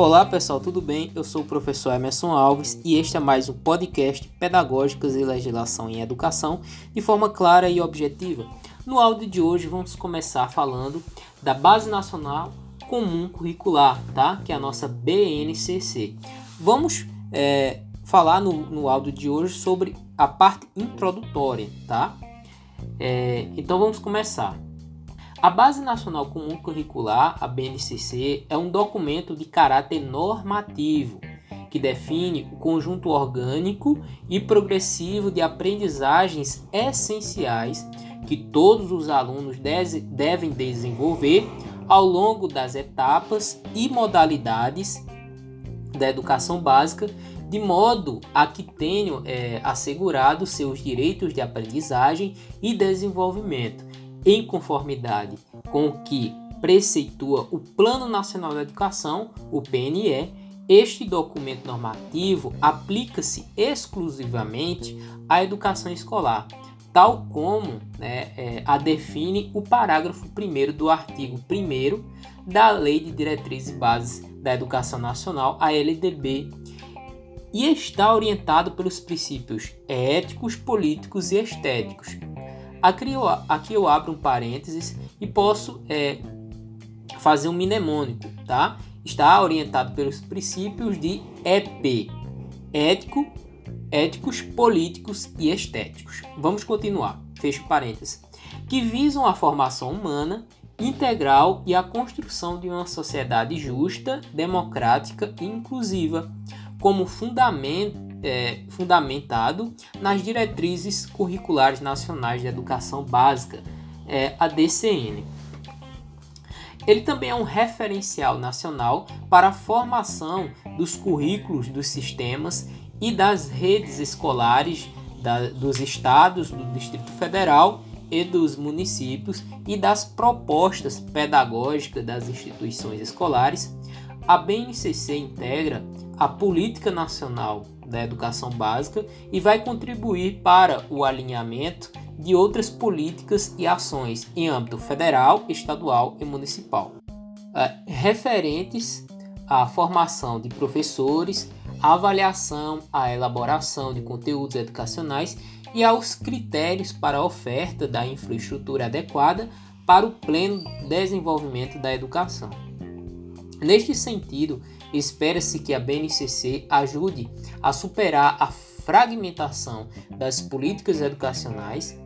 Olá pessoal, tudo bem? Eu sou o professor Emerson Alves e este é mais um podcast Pedagógicas e Legislação em Educação de forma clara e objetiva. No áudio de hoje vamos começar falando da Base Nacional Comum Curricular, tá? Que é a nossa BNCC. Vamos é, falar no, no áudio de hoje sobre a parte introdutória, tá? É, então vamos começar. A Base Nacional Comum Curricular, a BNCC, é um documento de caráter normativo que define o conjunto orgânico e progressivo de aprendizagens essenciais que todos os alunos devem desenvolver ao longo das etapas e modalidades da educação básica, de modo a que tenham é, assegurado seus direitos de aprendizagem e desenvolvimento em conformidade com o que preceitua o Plano Nacional da Educação, o PNE, este documento normativo aplica-se exclusivamente à educação escolar, tal como né, é, a define o parágrafo 1 do artigo 1 da Lei de Diretrizes e Bases da Educação Nacional, a LDB, e está orientado pelos princípios éticos, políticos e estéticos, Aqui eu, aqui eu abro um parênteses e posso é, fazer um mnemônico, tá? Está orientado pelos princípios de EP, ético, éticos, políticos e estéticos. Vamos continuar, fecho parênteses. Que visam a formação humana integral e a construção de uma sociedade justa, democrática e inclusiva, como fundamento é, fundamentado nas diretrizes curriculares nacionais de educação básica, é, a DCN. Ele também é um referencial nacional para a formação dos currículos dos sistemas e das redes escolares da, dos estados, do Distrito Federal e dos municípios e das propostas pedagógicas das instituições escolares. A BNCC integra a Política Nacional da Educação Básica e vai contribuir para o alinhamento de outras políticas e ações em âmbito federal, estadual e municipal, é, referentes à formação de professores, à avaliação, à elaboração de conteúdos educacionais e aos critérios para a oferta da infraestrutura adequada para o pleno desenvolvimento da educação. Neste sentido, espera-se que a BNCC ajude a superar a fragmentação das políticas educacionais,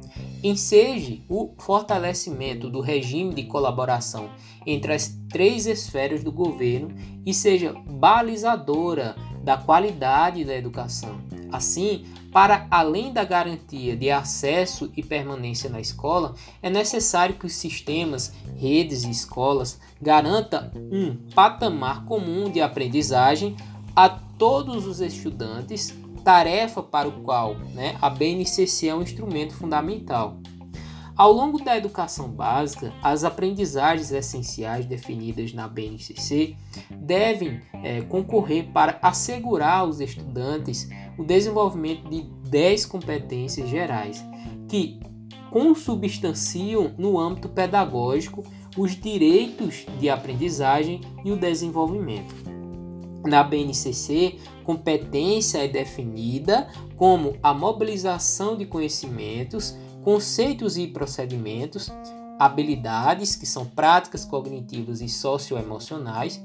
enseje o fortalecimento do regime de colaboração entre as três esferas do governo e seja balizadora da qualidade da educação. Assim, para além da garantia de acesso e permanência na escola, é necessário que os sistemas, redes e escolas garantam um patamar comum de aprendizagem a todos os estudantes, tarefa para o qual né, a BNCC é um instrumento fundamental. Ao longo da educação básica, as aprendizagens essenciais definidas na BNCC devem é, concorrer para assegurar aos estudantes o desenvolvimento de 10 competências gerais que consubstanciam no âmbito pedagógico os direitos de aprendizagem e o desenvolvimento. Na BNCC, competência é definida como a mobilização de conhecimentos conceitos e procedimentos, habilidades, que são práticas cognitivas e socioemocionais,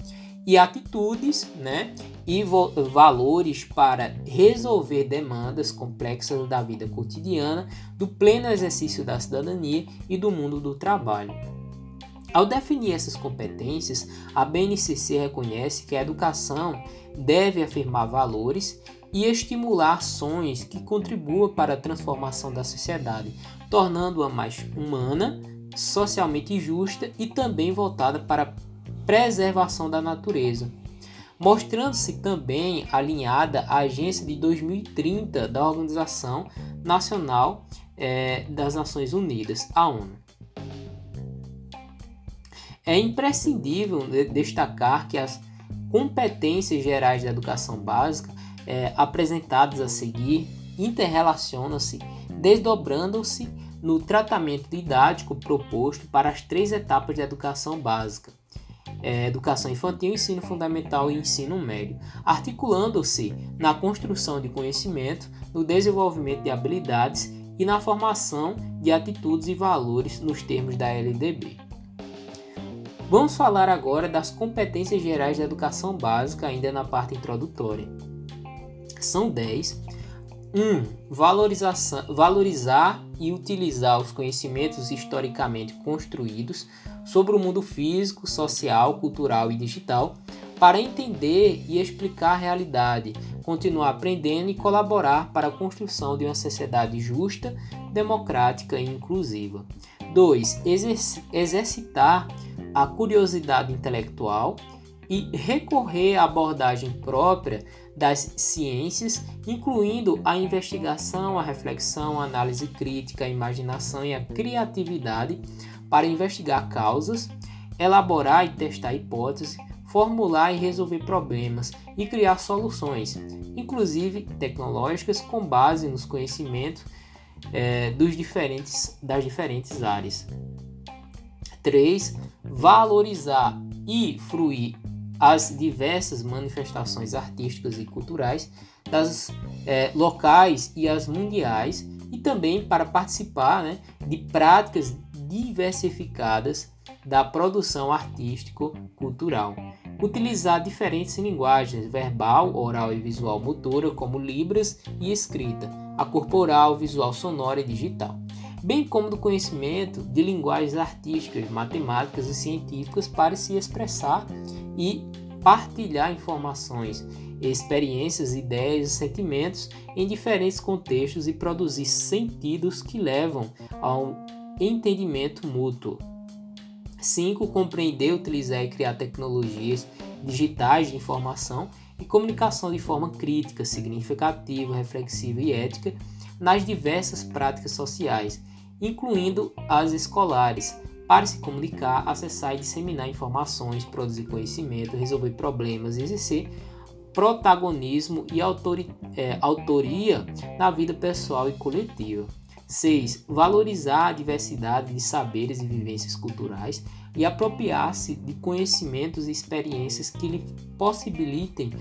e atitudes né, e valores para resolver demandas complexas da vida cotidiana, do pleno exercício da cidadania e do mundo do trabalho. Ao definir essas competências, a BNCC reconhece que a educação deve afirmar valores e estimular ações que contribuam para a transformação da sociedade, tornando-a mais humana, socialmente justa e também voltada para a preservação da natureza. Mostrando-se também alinhada à Agência de 2030 da Organização Nacional eh, das Nações Unidas, a ONU. É imprescindível destacar que as competências gerais da educação básica é, apresentadas a seguir interrelacionam-se, desdobrando-se no tratamento didático proposto para as três etapas de educação básica, é, educação infantil, ensino fundamental e ensino médio, articulando-se na construção de conhecimento, no desenvolvimento de habilidades e na formação de atitudes e valores nos termos da LDB. Vamos falar agora das competências gerais da educação básica, ainda na parte introdutória. São 10. 1. Um, valorizar e utilizar os conhecimentos historicamente construídos sobre o mundo físico, social, cultural e digital para entender e explicar a realidade, continuar aprendendo e colaborar para a construção de uma sociedade justa, democrática e inclusiva. 2. Exercitar a curiosidade intelectual e recorrer à abordagem própria das ciências, incluindo a investigação, a reflexão, a análise crítica, a imaginação e a criatividade para investigar causas, elaborar e testar hipóteses, formular e resolver problemas e criar soluções, inclusive tecnológicas, com base nos conhecimentos é, dos diferentes, das diferentes áreas. 3. Valorizar e fruir as diversas manifestações artísticas e culturais das é, locais e as mundiais e também para participar né, de práticas diversificadas da produção artístico-cultural. Utilizar diferentes linguagens verbal, oral e visual motora, como libras e escrita, a corporal, visual sonora e digital, bem como do conhecimento de linguagens artísticas, matemáticas e científicas para se expressar e partilhar informações, experiências, ideias e sentimentos em diferentes contextos e produzir sentidos que levam a um entendimento mútuo. 5. Compreender, utilizar e criar tecnologias digitais de informação e comunicação de forma crítica, significativa, reflexiva e ética nas diversas práticas sociais, incluindo as escolares, para se comunicar, acessar e disseminar informações, produzir conhecimento, resolver problemas, exercer protagonismo e autori é, autoria na vida pessoal e coletiva. 6. Valorizar a diversidade de saberes e vivências culturais e apropriar-se de conhecimentos e experiências que lhe possibilitem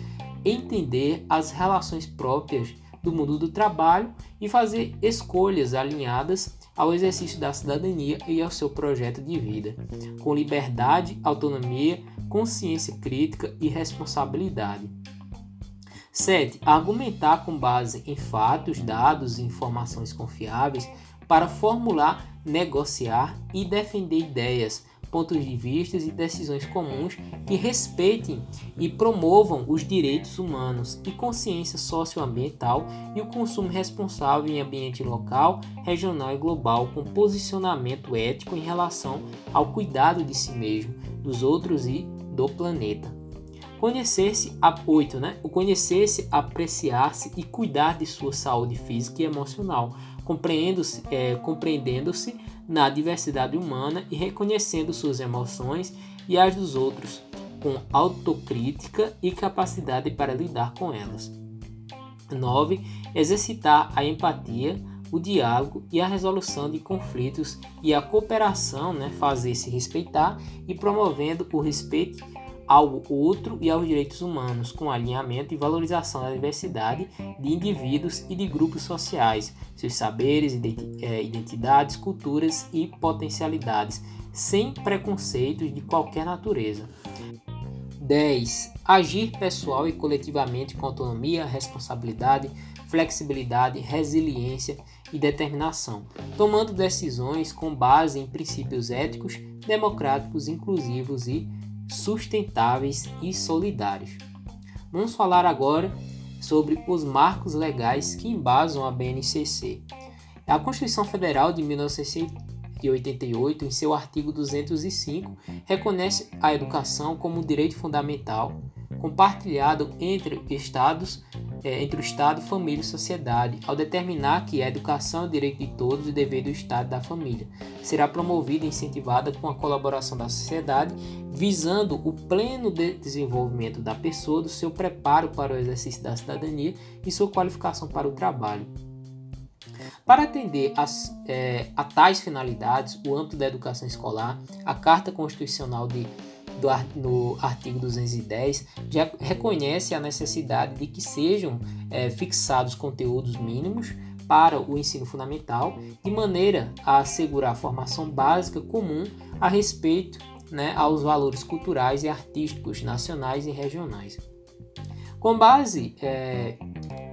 entender as relações próprias do mundo do trabalho e fazer escolhas alinhadas ao exercício da cidadania e ao seu projeto de vida, com liberdade, autonomia, consciência crítica e responsabilidade. 7. Argumentar com base em fatos, dados e informações confiáveis para formular, negociar e defender ideias, pontos de vista e decisões comuns que respeitem e promovam os direitos humanos e consciência socioambiental e o consumo responsável em ambiente local, regional e global com posicionamento ético em relação ao cuidado de si mesmo, dos outros e do planeta. Conhecer-se a 8, né? O conhecer-se, apreciar-se e cuidar de sua saúde física e emocional, compreendendo-se é, compreendendo na diversidade humana e reconhecendo suas emoções e as dos outros, com autocrítica e capacidade para lidar com elas. 9. Exercitar a empatia, o diálogo e a resolução de conflitos e a cooperação, né, fazer-se respeitar e promovendo o respeito ao outro e aos direitos humanos, com alinhamento e valorização da diversidade de indivíduos e de grupos sociais, seus saberes, é, identidades, culturas e potencialidades, sem preconceitos de qualquer natureza. 10. Agir pessoal e coletivamente com autonomia, responsabilidade, flexibilidade, resiliência e determinação, tomando decisões com base em princípios éticos, democráticos, inclusivos e sustentáveis e solidários. Vamos falar agora sobre os marcos legais que embasam a BNCC. A Constituição Federal de 1988, em seu artigo 205, reconhece a educação como um direito fundamental compartilhado entre estados é, entre o Estado, família e sociedade, ao determinar que a educação é direito de todos e dever do Estado e da família. Será promovida e incentivada com a colaboração da sociedade, visando o pleno de desenvolvimento da pessoa, do seu preparo para o exercício da cidadania e sua qualificação para o trabalho. Para atender as, é, a tais finalidades, o âmbito da educação escolar, a Carta Constitucional de, do, no artigo 210 já reconhece a necessidade de que sejam é, fixados conteúdos mínimos para o ensino fundamental, de maneira a assegurar a formação básica comum a respeito né, aos valores culturais e artísticos nacionais e regionais. Com base é,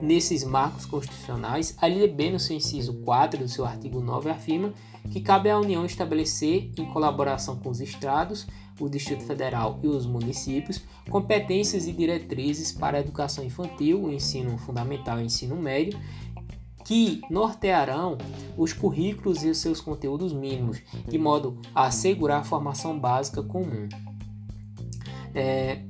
nesses marcos constitucionais, a LDB, no seu inciso 4 do seu artigo 9, afirma que cabe à União estabelecer, em colaboração com os estados, o Distrito Federal e os municípios, competências e diretrizes para a educação infantil, o ensino fundamental e o ensino médio, que nortearão os currículos e os seus conteúdos mínimos, de modo a assegurar a formação básica comum. É,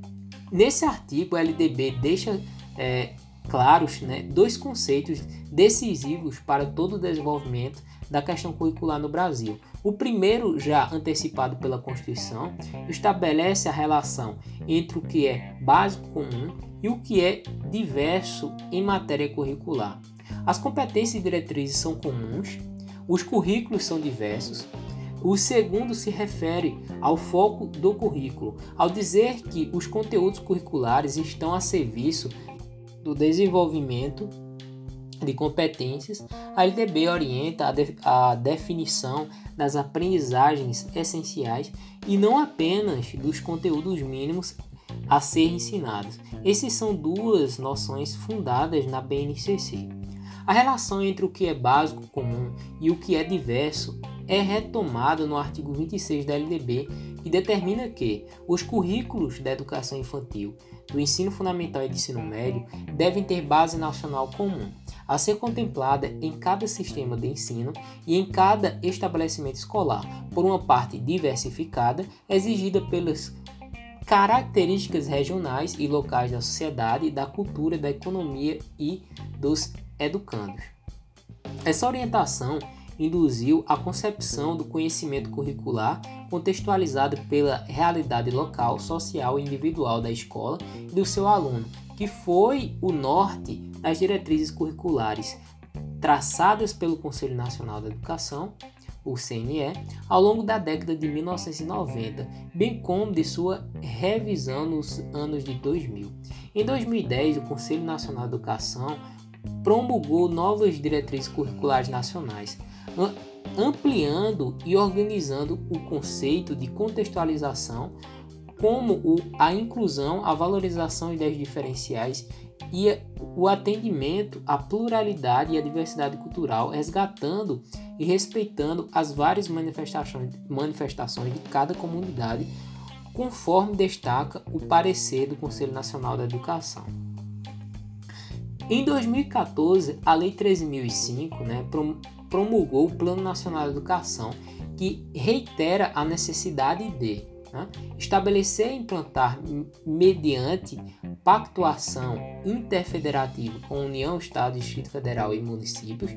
nesse artigo, a LDB deixa é, claros né, dois conceitos decisivos para todo o desenvolvimento da questão curricular no Brasil. O primeiro, já antecipado pela Constituição, estabelece a relação entre o que é básico comum e o que é diverso em matéria curricular. As competências e diretrizes são comuns, os currículos são diversos. O segundo se refere ao foco do currículo, ao dizer que os conteúdos curriculares estão a serviço do desenvolvimento de competências, a LDB orienta a, de, a, definição das aprendizagens essenciais e não apenas dos conteúdos mínimos a ser ensinados. Essas são duas noções fundadas na BNCC. A relação entre o que é básico comum e o que é diverso é retomada no artigo 26 da LDB, que determina que os currículos da educação infantil, do ensino fundamental e do ensino médio devem ter base nacional comum, a ser contemplada em cada sistema de ensino e em cada estabelecimento escolar, por uma parte diversificada, exigida pelas características regionais e locais da sociedade, da cultura, da economia e dos educandos. Essa orientação induziu a concepção do conhecimento curricular contextualizado pela realidade local, social e individual da escola e do seu aluno, que foi o norte das diretrizes curriculares traçadas pelo Conselho Nacional da Educação, o CNE, ao longo da década de 1990, bem como de sua revisão nos anos de 2000. Em 2010, o Conselho Nacional da Educação promulgou novas diretrizes curriculares nacionais, ampliando e organizando o conceito de contextualização, como o, a inclusão, a valorização de ideias diferenciais e o atendimento à pluralidade e à diversidade cultural, resgatando e respeitando as várias manifestações, manifestações de cada comunidade, conforme destaca o parecer do Conselho Nacional da Educação. Em 2014, a Lei 13.005 né, promulgou o Plano Nacional de Educação, que reitera a necessidade de né, estabelecer e implantar, mediante pactuação interfederativa com União, Estado, Distrito Federal e municípios,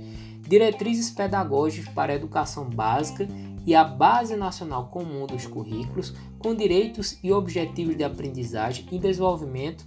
diretrizes pedagógicas para a educação básica e a Base Nacional Comum dos Currículos, com direitos e objetivos de aprendizagem e desenvolvimento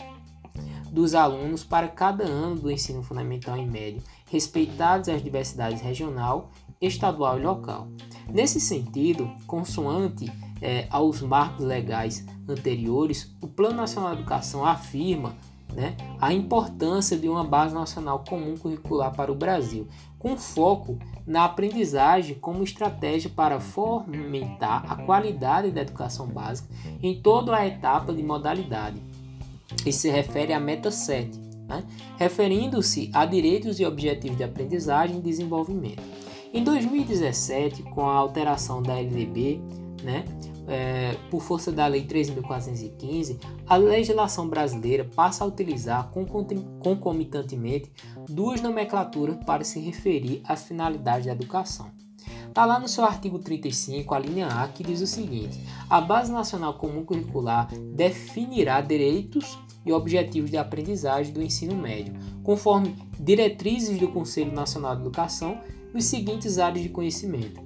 dos alunos para cada ano do ensino fundamental e médio, respeitadas as diversidades regional, estadual e local. Nesse sentido, consoante é, aos marcos legais anteriores, o Plano Nacional de Educação afirma né, a importância de uma base nacional comum curricular para o Brasil, com foco na aprendizagem como estratégia para fomentar a qualidade da educação básica em toda a etapa de modalidade e se refere à meta 7, né? referindo-se a direitos e objetivos de aprendizagem e desenvolvimento. Em 2017, com a alteração da LDB, né, é, por força da Lei 3.415, a legislação brasileira passa a utilizar concomitantemente duas nomenclaturas para se referir às finalidades da educação. Está lá no seu artigo 35, a linha A, que diz o seguinte: a Base Nacional Comum Curricular definirá direitos e objetivos de aprendizagem do ensino médio, conforme diretrizes do Conselho Nacional de Educação, nos seguintes áreas de conhecimento.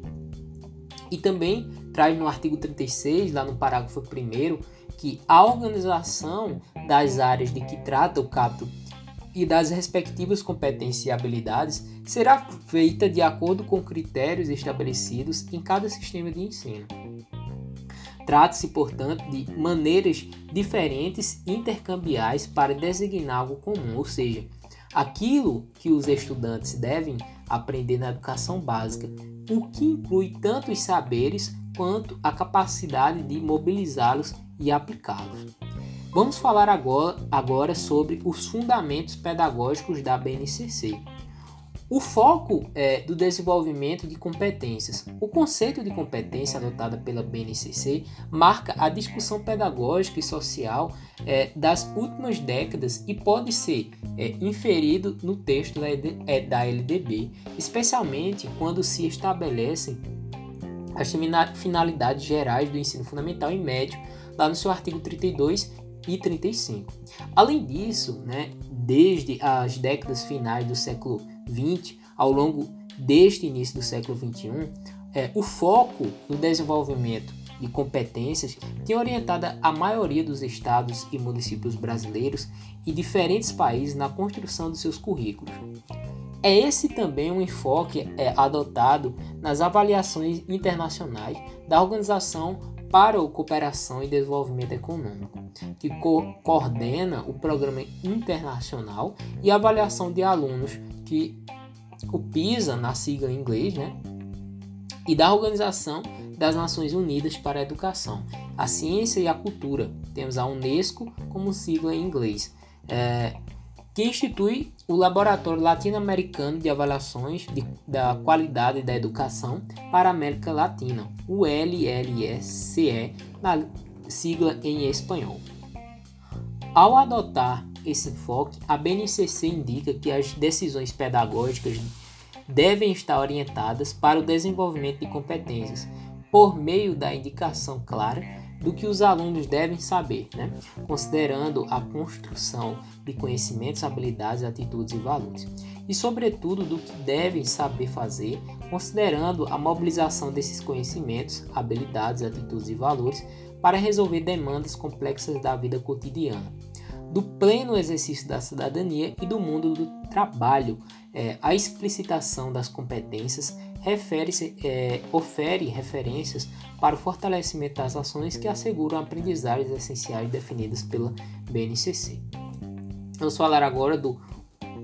E também traz no artigo 36, lá no parágrafo 1, que a organização das áreas de que trata o capítulo e das respectivas competências e habilidades será feita de acordo com critérios estabelecidos em cada sistema de ensino. Trata-se, portanto, de maneiras diferentes intercambiais para designar algo comum, ou seja, aquilo que os estudantes devem aprender na educação básica, o que inclui tanto os saberes quanto a capacidade de mobilizá-los e aplicá-los. Vamos falar agora, agora sobre os fundamentos pedagógicos da BNCC. O foco é do desenvolvimento de competências. O conceito de competência adotado pela BNCC marca a discussão pedagógica e social é, das últimas décadas e pode ser é, inferido no texto da, é, da LDB, especialmente quando se estabelecem as finalidades gerais do ensino fundamental e médio, lá no seu artigo 32 e 35. Além disso, né, desde as décadas finais do século 20 ao longo deste início do século 21, é, o foco no desenvolvimento de competências tem orientado a maioria dos estados e municípios brasileiros e diferentes países na construção de seus currículos. É esse também um enfoque é, adotado nas avaliações internacionais da Organização para a Cooperação e Desenvolvimento Econômico, que co coordena o Programa Internacional e Avaliação de Alunos que o PISA, na sigla em inglês, né? E da Organização das Nações Unidas para a Educação, a Ciência e a Cultura. Temos a Unesco como sigla em inglês, é, que institui o Laboratório Latino-Americano de Avaliações de, da Qualidade da Educação para a América Latina, o LLSCE, na sigla em espanhol. Ao adotar esse enfoque, a BNCC indica que as decisões pedagógicas devem estar orientadas para o desenvolvimento de competências, por meio da indicação clara do que os alunos devem saber, né? considerando a construção de conhecimentos, habilidades, atitudes e valores, e, sobretudo, do que devem saber fazer, considerando a mobilização desses conhecimentos, habilidades, atitudes e valores para resolver demandas complexas da vida cotidiana do pleno exercício da cidadania e do mundo do trabalho. É, a explicitação das competências refere-se, é, ofere referências para o fortalecimento das ações que asseguram aprendizagens essenciais definidas pela BNCC. Vamos falar agora do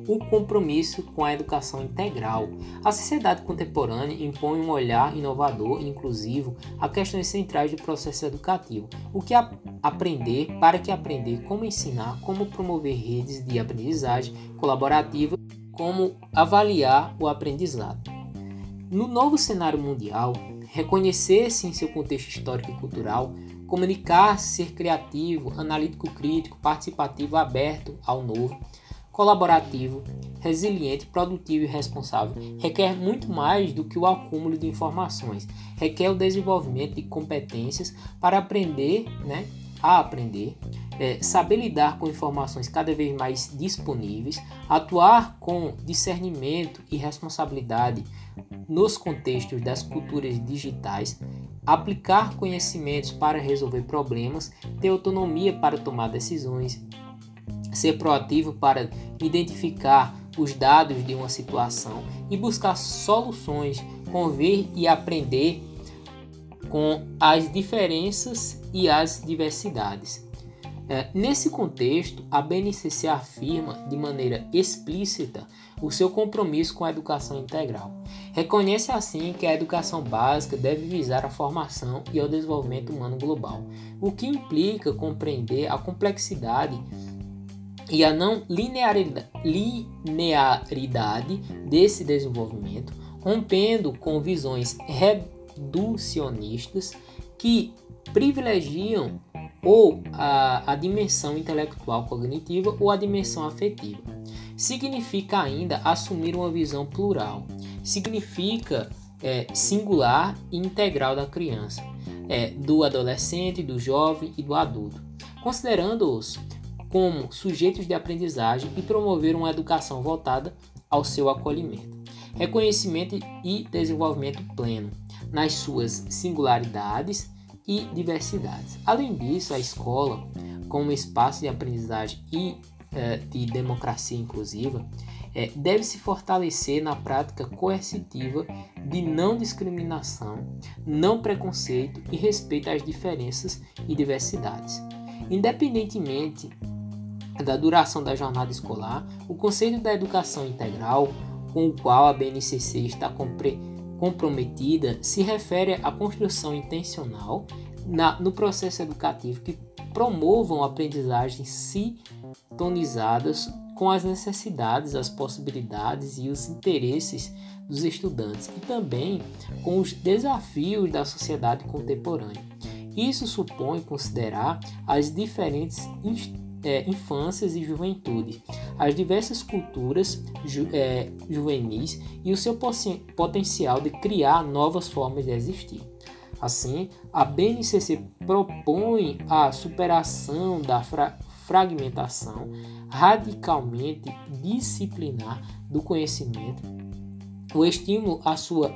o compromisso com a educação integral. A sociedade contemporânea impõe um olhar inovador e inclusivo a questões centrais do processo educativo. O que aprender, para que aprender, como ensinar, como promover redes de aprendizagem colaborativa, como avaliar o aprendizado. No novo cenário mundial, reconhecer-se em seu contexto histórico e cultural, comunicar-se, ser criativo, analítico crítico, participativo, aberto ao novo, colaborativo, resiliente, produtivo e responsável requer muito mais do que o acúmulo de informações. Requer o desenvolvimento de competências para aprender, né, a aprender, é, saber lidar com informações cada vez mais disponíveis, atuar com discernimento e responsabilidade nos contextos das culturas digitais, aplicar conhecimentos para resolver problemas, ter autonomia para tomar decisões, ser proativo para identificar os dados de uma situação e buscar soluções, conver e aprender com as diferenças e as diversidades. É, nesse contexto, a BNCC afirma de maneira explícita o seu compromisso com a educação integral. Reconhece assim que a educação básica deve visar a formação e o desenvolvimento humano global, o que implica compreender a complexidade e a não linearidade, desse desenvolvimento, rompendo com visões reducionistas que privilegiam ou a, a dimensão intelectual cognitiva ou a dimensão afetiva. Significa ainda assumir uma visão plural. Significa é, singular e integral da criança, é, do adolescente, do jovem e do adulto, considerando-os como sujeitos de aprendizagem e promover uma educação voltada ao seu acolhimento, reconhecimento e desenvolvimento pleno nas suas singularidades e diversidades. Além disso, a escola, como espaço de aprendizagem e é, de democracia inclusiva, é, deve se fortalecer na prática coercitiva de não discriminação, não preconceito e respeito às diferenças e diversidades. Independentemente da duração da jornada escolar, o conceito da educação integral, com o qual a BNCC está comprometida, se refere à construção intencional na, no processo educativo que promovam aprendizagens sintonizadas com as necessidades, as possibilidades e os interesses dos estudantes e também com os desafios da sociedade contemporânea. Isso supõe considerar as diferentes é, infâncias e juventude, as diversas culturas ju, é, juvenis e o seu potencial de criar novas formas de existir. Assim, a BNCC propõe a superação da fra fragmentação radicalmente disciplinar do conhecimento, o estímulo à sua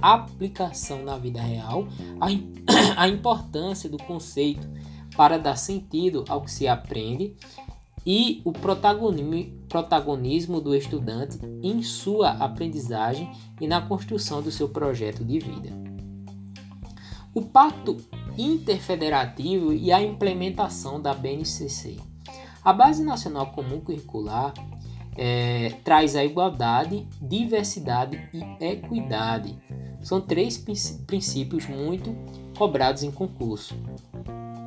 aplicação na vida real, a, a importância do conceito para dar sentido ao que se aprende e o protagonismo do estudante em sua aprendizagem e na construção do seu projeto de vida. O Pacto Interfederativo e a implementação da BNCC. A Base Nacional Comum Curricular é, traz a igualdade, diversidade e equidade. São três princípios muito cobrados em concurso: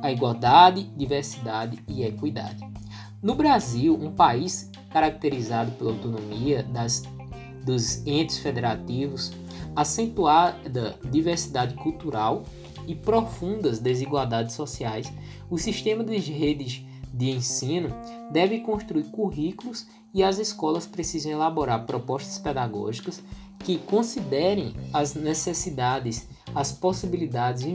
a igualdade, diversidade e equidade. No Brasil, um país caracterizado pela autonomia das, dos entes federativos, acentuada diversidade cultural e profundas desigualdades sociais, o sistema de redes de ensino deve construir currículos e as escolas precisam elaborar propostas pedagógicas que considerem as necessidades, as possibilidades e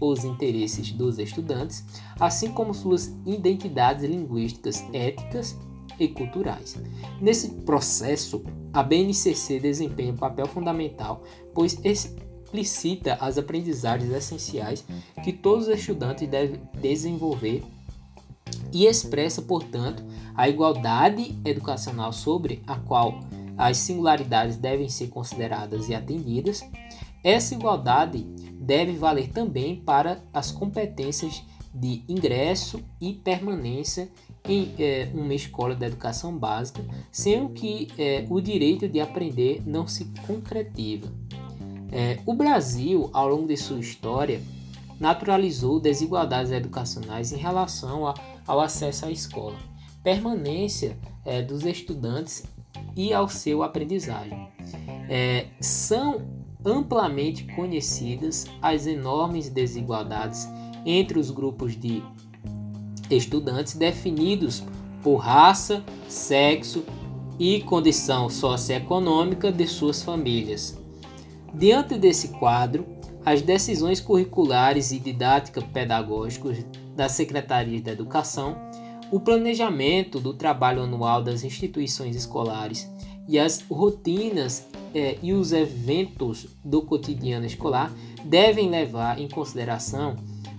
os interesses dos estudantes, assim como suas identidades linguísticas, éticas e culturais. Nesse processo, a BNCC desempenha um papel fundamental, pois explicita as aprendizagens essenciais que todos os estudantes devem desenvolver e expressa, portanto, a igualdade educacional sobre a qual as singularidades devem ser consideradas e atendidas. Essa igualdade deve valer também para as competências de ingresso e permanência em é, uma escola de educação básica, sendo que é, o direito de aprender não se concretiza. É, o Brasil, ao longo de sua história, naturalizou desigualdades educacionais em relação a, ao acesso à escola, permanência dos estudantes e ao seu aprendizagem. São amplamente conhecidas as enormes desigualdades entre os grupos de estudantes definidos por raça, sexo e condição socioeconômica de suas famílias. Diante desse quadro, as decisões curriculares e didática pedagógicas da Secretaria da Educação, o planejamento do trabalho anual das instituições escolares e as rotinas eh, e os eventos do cotidiano escolar devem levar em consideração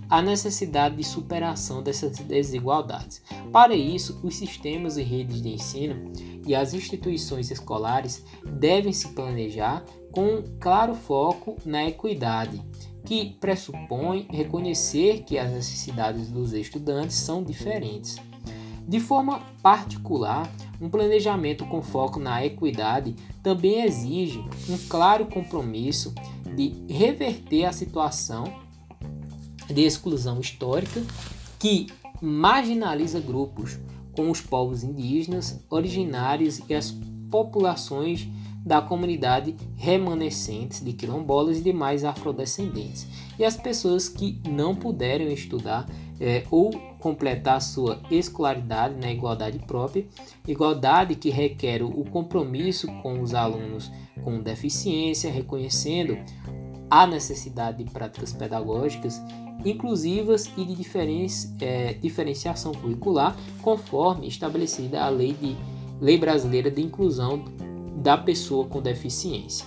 a necessidade de superação dessas desigualdades. Para isso, os sistemas e redes de ensino e as instituições escolares devem se planejar com claro foco na equidade, que pressupõe reconhecer que as necessidades dos estudantes são diferentes. De forma particular, um planejamento com foco na equidade também exige um claro compromisso de reverter a situação de exclusão histórica que marginaliza grupos como os povos indígenas, originários e as populações da comunidade remanescentes de quilombolas e demais afrodescendentes, e as pessoas que não puderam estudar é, ou completar sua escolaridade na igualdade própria, igualdade que requer o compromisso com os alunos com deficiência, reconhecendo a necessidade de práticas pedagógicas inclusivas e de é, diferenciação curricular, conforme estabelecida a lei, de, lei brasileira de inclusão da pessoa com deficiência.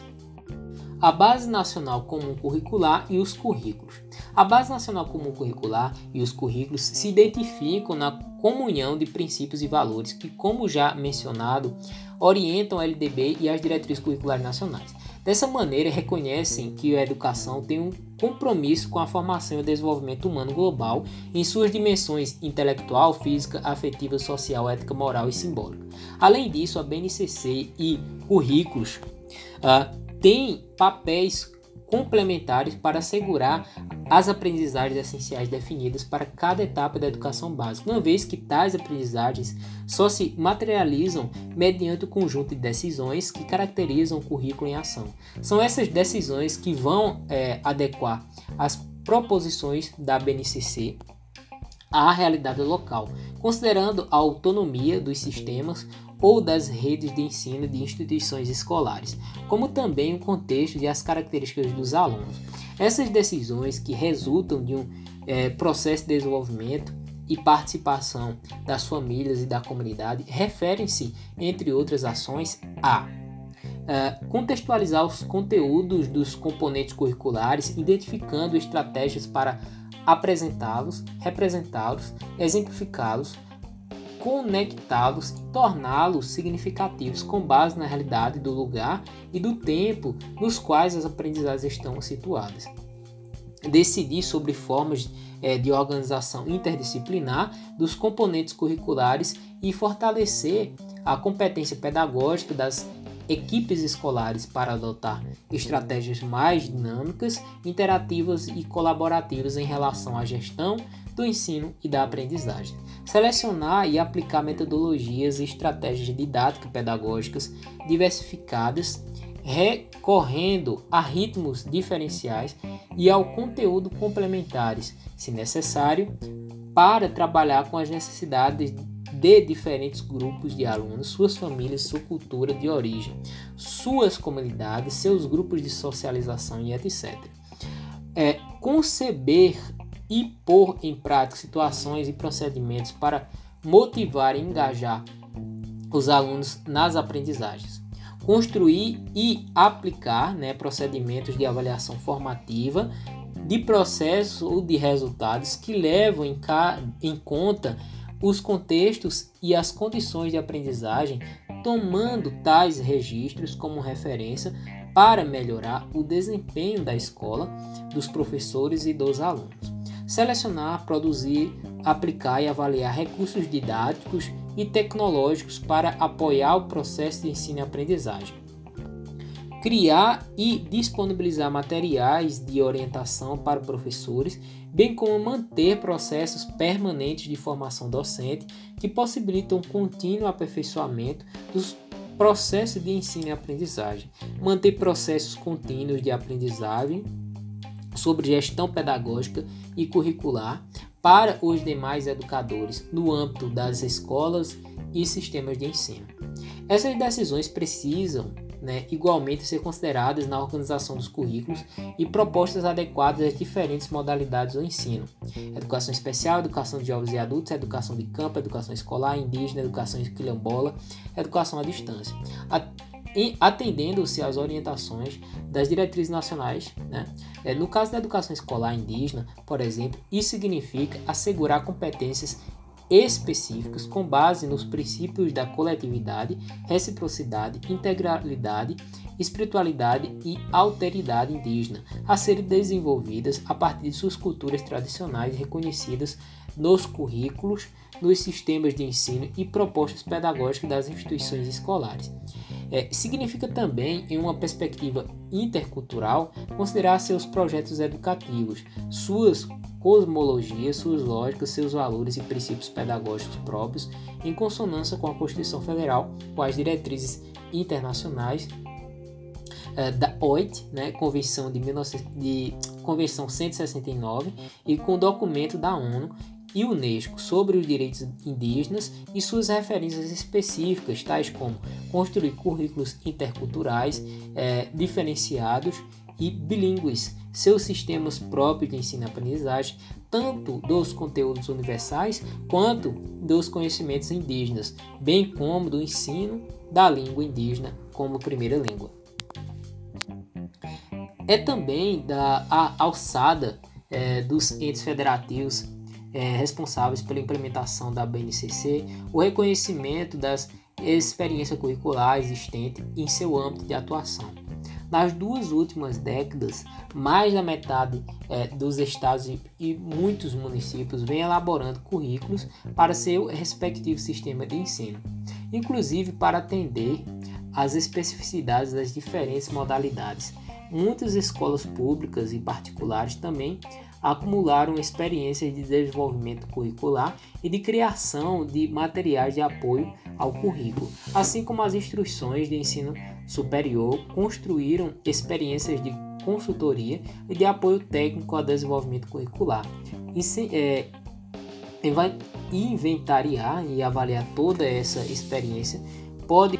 a Base Nacional Comum Curricular e os currículos. A Base Nacional Comum Curricular e os currículos se identificam na comunhão de princípios e valores que, como já mencionado, orientam a LDB e as diretrizes curriculares nacionais. Dessa maneira, reconhecem que a educação tem um compromisso com a formação e o desenvolvimento humano global em suas dimensões intelectual, física, afetiva, social, ética, moral e simbólica. Além disso, a BNCC e currículos uh, têm papéis complementares para assegurar as aprendizagens essenciais definidas para cada etapa da educação básica, uma vez que tais aprendizagens só se materializam mediante o conjunto de decisões que caracterizam o currículo em ação. São essas decisões que vão é, adequar as proposições da BNCC à realidade local, considerando a autonomia dos sistemas ou das redes de ensino de instituições escolares, como também o contexto e as características dos alunos. Essas decisões que resultam de um é, processo de desenvolvimento e participação das famílias e da comunidade referem-se, entre outras ações, a Uh, contextualizar os conteúdos dos componentes curriculares, identificando estratégias para apresentá-los, representá-los, exemplificá-los, conectá-los e torná-los significativos com base na realidade do lugar e do tempo nos quais as aprendizagens estão situadas. Decidir sobre formas é, de organização interdisciplinar dos componentes curriculares e fortalecer a competência pedagógica das equipes escolares para adotar estratégias mais dinâmicas, interativas e colaborativas em relação à gestão do ensino e da aprendizagem. Selecionar e aplicar metodologias e estratégias didáticas pedagógicas diversificadas, recorrendo a ritmos diferenciais e ao conteúdo complementares, se necessário, para trabalhar com as necessidades de diferentes grupos de alunos, suas famílias, sua cultura de origem, suas comunidades, seus grupos de socialização e etc. É, conceber e pôr em prática situações e procedimentos para motivar e engajar os alunos nas aprendizagens. Construir e aplicar né, procedimentos de avaliação formativa de processos ou de resultados que levam em, em conta os contextos e as condições de aprendizagem, tomando tais registros como referência para melhorar o desempenho da escola, dos professores e dos alunos selecionar, produzir, aplicar e avaliar recursos didáticos e tecnológicos para apoiar o processo de ensino e aprendizagem. Criar e disponibilizar materiais de orientação para professores, bem como manter processos permanentes de formação docente que possibilitam um contínuo aperfeiçoamento dos processos de ensino e aprendizagem. Manter processos contínuos de aprendizagem sobre gestão pedagógica e curricular para os demais educadores no âmbito das escolas e sistemas de ensino. Essas decisões precisam né, igualmente ser consideradas na organização dos currículos e propostas adequadas às diferentes modalidades do ensino: educação especial, educação de jovens e adultos, educação de campo, educação escolar, indígena, educação quilombola, educação à distância atendendo-se às orientações das diretrizes nacionais. Né? É, no caso da educação escolar indígena, por exemplo, isso significa assegurar competências específicas com base nos princípios da coletividade, reciprocidade, integralidade, espiritualidade e alteridade indígena, a serem desenvolvidas a partir de suas culturas tradicionais reconhecidas nos currículos, nos sistemas de ensino e propostas pedagógicas das instituições escolares. É, significa também, em uma perspectiva intercultural, considerar seus projetos educativos, suas cosmologias, suas lógicas, seus valores e princípios pedagógicos próprios, em consonância com a Constituição Federal, com as diretrizes internacionais é, da OIT, né, Convenção de, 19, de Convenção 169, e com o documento da ONU e Unesco sobre os direitos indígenas e suas referências específicas, tais como construir currículos interculturais é, diferenciados e bilíngues, seus sistemas próprios de ensino e aprendizagem, tanto dos conteúdos universais quanto dos conhecimentos indígenas, bem como do ensino da língua indígena como primeira língua. é também da alçada é, dos entes federativos é, responsáveis pela implementação da BNCC, o reconhecimento das experiências curriculares existentes em seu âmbito de atuação. Nas duas últimas décadas, mais da metade é, dos estados e, e muitos municípios vem elaborando currículos para seu respectivo sistema de ensino, inclusive para atender às especificidades das diferentes modalidades. Muitas escolas públicas e particulares também acumularam experiências de desenvolvimento curricular e de criação de materiais de apoio ao currículo, assim como as instruções de ensino superior construíram experiências de consultoria e de apoio técnico ao desenvolvimento curricular. É, inventariar e avaliar toda essa experiência pode